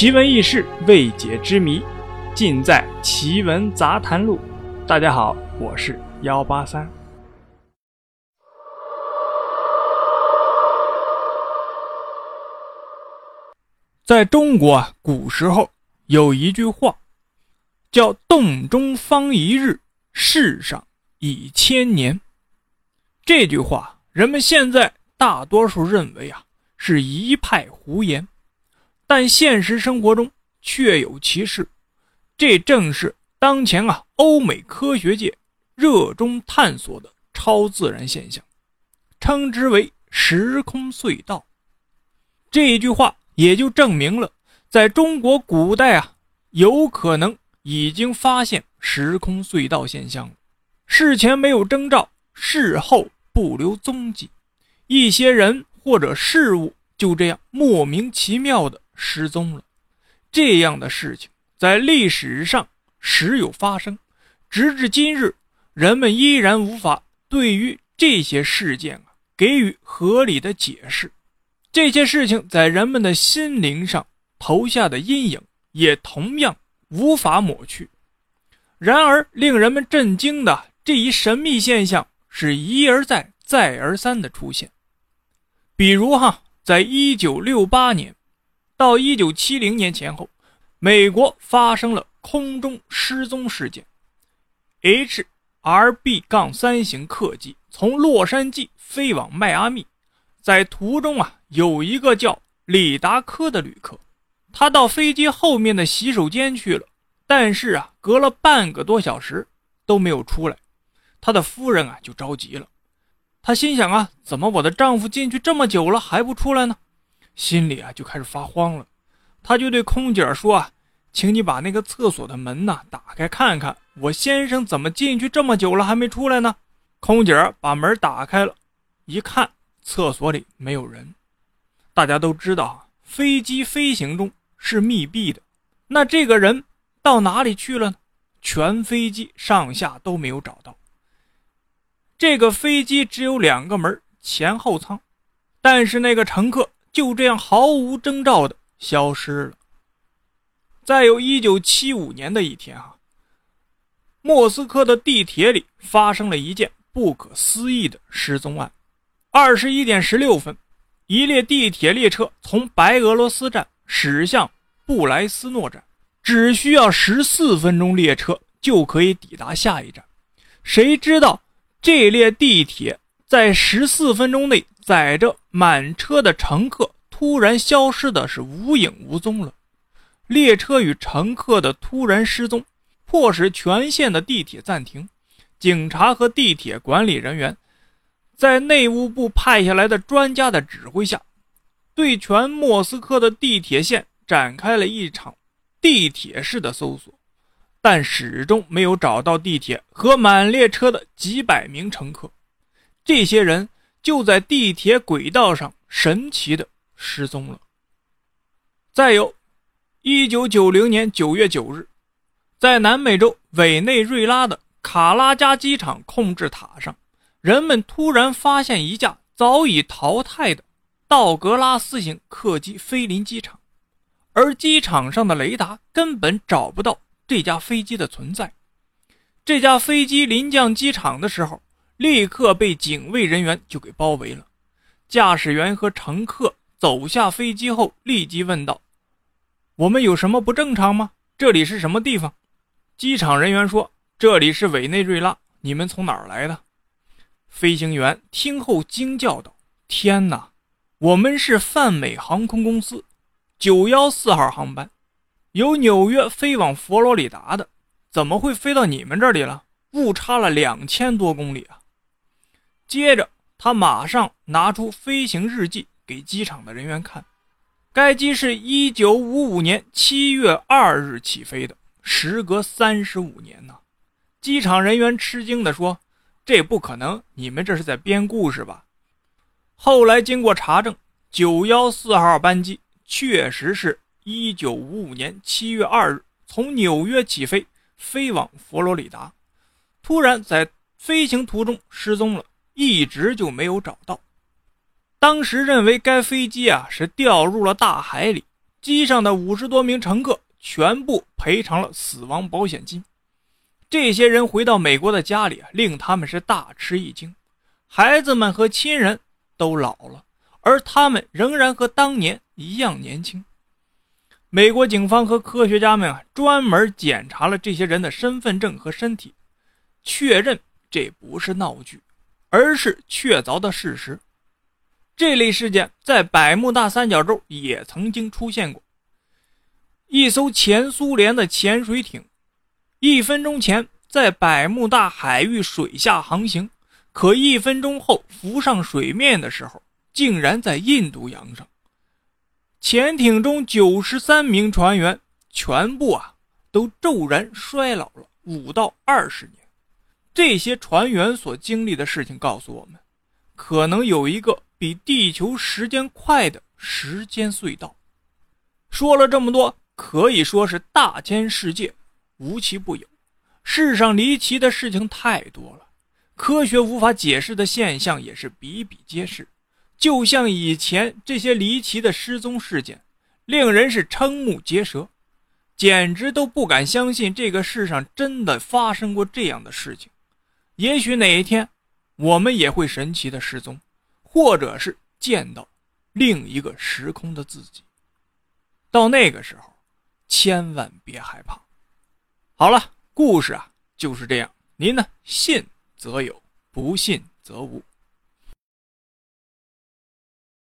奇闻异事、未解之谜，尽在《奇闻杂谈录》。大家好，我是幺八三。在中国啊，古时候有一句话，叫“洞中方一日，世上已千年”。这句话，人们现在大多数认为啊，是一派胡言。但现实生活中确有其事，这正是当前啊欧美科学界热衷探索的超自然现象，称之为时空隧道。这句话也就证明了，在中国古代啊，有可能已经发现时空隧道现象了。事前没有征兆，事后不留踪迹，一些人或者事物就这样莫名其妙的。失踪了，这样的事情在历史上时有发生，直至今日，人们依然无法对于这些事件啊给予合理的解释。这些事情在人们的心灵上投下的阴影也同样无法抹去。然而，令人们震惊的这一神秘现象是一而再、再而三的出现。比如哈，在一九六八年。到一九七零年前后，美国发生了空中失踪事件。H.R.B. 杠三型客机从洛杉矶飞往迈阿密，在途中啊，有一个叫李达科的旅客，他到飞机后面的洗手间去了，但是啊，隔了半个多小时都没有出来，他的夫人啊就着急了，他心想啊，怎么我的丈夫进去这么久了还不出来呢？心里啊就开始发慌了，他就对空姐说：“啊，请你把那个厕所的门呐打开看看，我先生怎么进去这么久了还没出来呢？”空姐把门打开了，一看厕所里没有人。大家都知道，飞机飞行中是密闭的，那这个人到哪里去了呢？全飞机上下都没有找到。这个飞机只有两个门，前后舱，但是那个乘客。就这样毫无征兆的消失了。再有一九七五年的一天啊，莫斯科的地铁里发生了一件不可思议的失踪案。二十一点十六分，一列地铁列车从白俄罗斯站驶向布莱斯诺站，只需要十四分钟，列车就可以抵达下一站。谁知道这列地铁在十四分钟内？载着满车的乘客突然消失的是无影无踪了，列车与乘客的突然失踪，迫使全线的地铁暂停。警察和地铁管理人员在内务部派下来的专家的指挥下，对全莫斯科的地铁线展开了一场地铁式的搜索，但始终没有找到地铁和满列车的几百名乘客。这些人。就在地铁轨道上神奇的失踪了。再有，一九九零年九月九日，在南美洲委内瑞拉的卡拉加机场控制塔上，人们突然发现一架早已淘汰的道格拉斯型客机飞临机场，而机场上的雷达根本找不到这架飞机的存在。这架飞机临降机场的时候。立刻被警卫人员就给包围了。驾驶员和乘客走下飞机后，立即问道：“我们有什么不正常吗？这里是什么地方？”机场人员说：“这里是委内瑞拉，你们从哪儿来的？”飞行员听后惊叫道：“天哪，我们是泛美航空公司九幺四号航班，由纽约飞往佛罗里达的，怎么会飞到你们这里了？误差了两千多公里啊！”接着，他马上拿出飞行日记给机场的人员看。该机是一九五五年七月二日起飞的，时隔三十五年呢。机场人员吃惊地说：“这不可能，你们这是在编故事吧？”后来经过查证，九幺四号班机确实是一九五五年七月二日从纽约起飞，飞往佛罗里达，突然在飞行途中失踪了。一直就没有找到。当时认为该飞机啊是掉入了大海里，机上的五十多名乘客全部赔偿了死亡保险金。这些人回到美国的家里，令他们是大吃一惊。孩子们和亲人都老了，而他们仍然和当年一样年轻。美国警方和科学家们啊，专门检查了这些人的身份证和身体，确认这不是闹剧，而是确凿的事实。这类事件在百慕大三角洲也曾经出现过。一艘前苏联的潜水艇，一分钟前在百慕大海域水下航行，可一分钟后浮上水面的时候，竟然在印度洋上。潜艇中九十三名船员全部啊都骤然衰老了五到二十年。这些船员所经历的事情告诉我们，可能有一个。比地球时间快的时间隧道。说了这么多，可以说是大千世界无奇不有。世上离奇的事情太多了，科学无法解释的现象也是比比皆是。就像以前这些离奇的失踪事件，令人是瞠目结舌，简直都不敢相信这个世上真的发生过这样的事情。也许哪一天，我们也会神奇的失踪。或者是见到另一个时空的自己，到那个时候，千万别害怕。好了，故事啊就是这样。您呢，信则有，不信则无。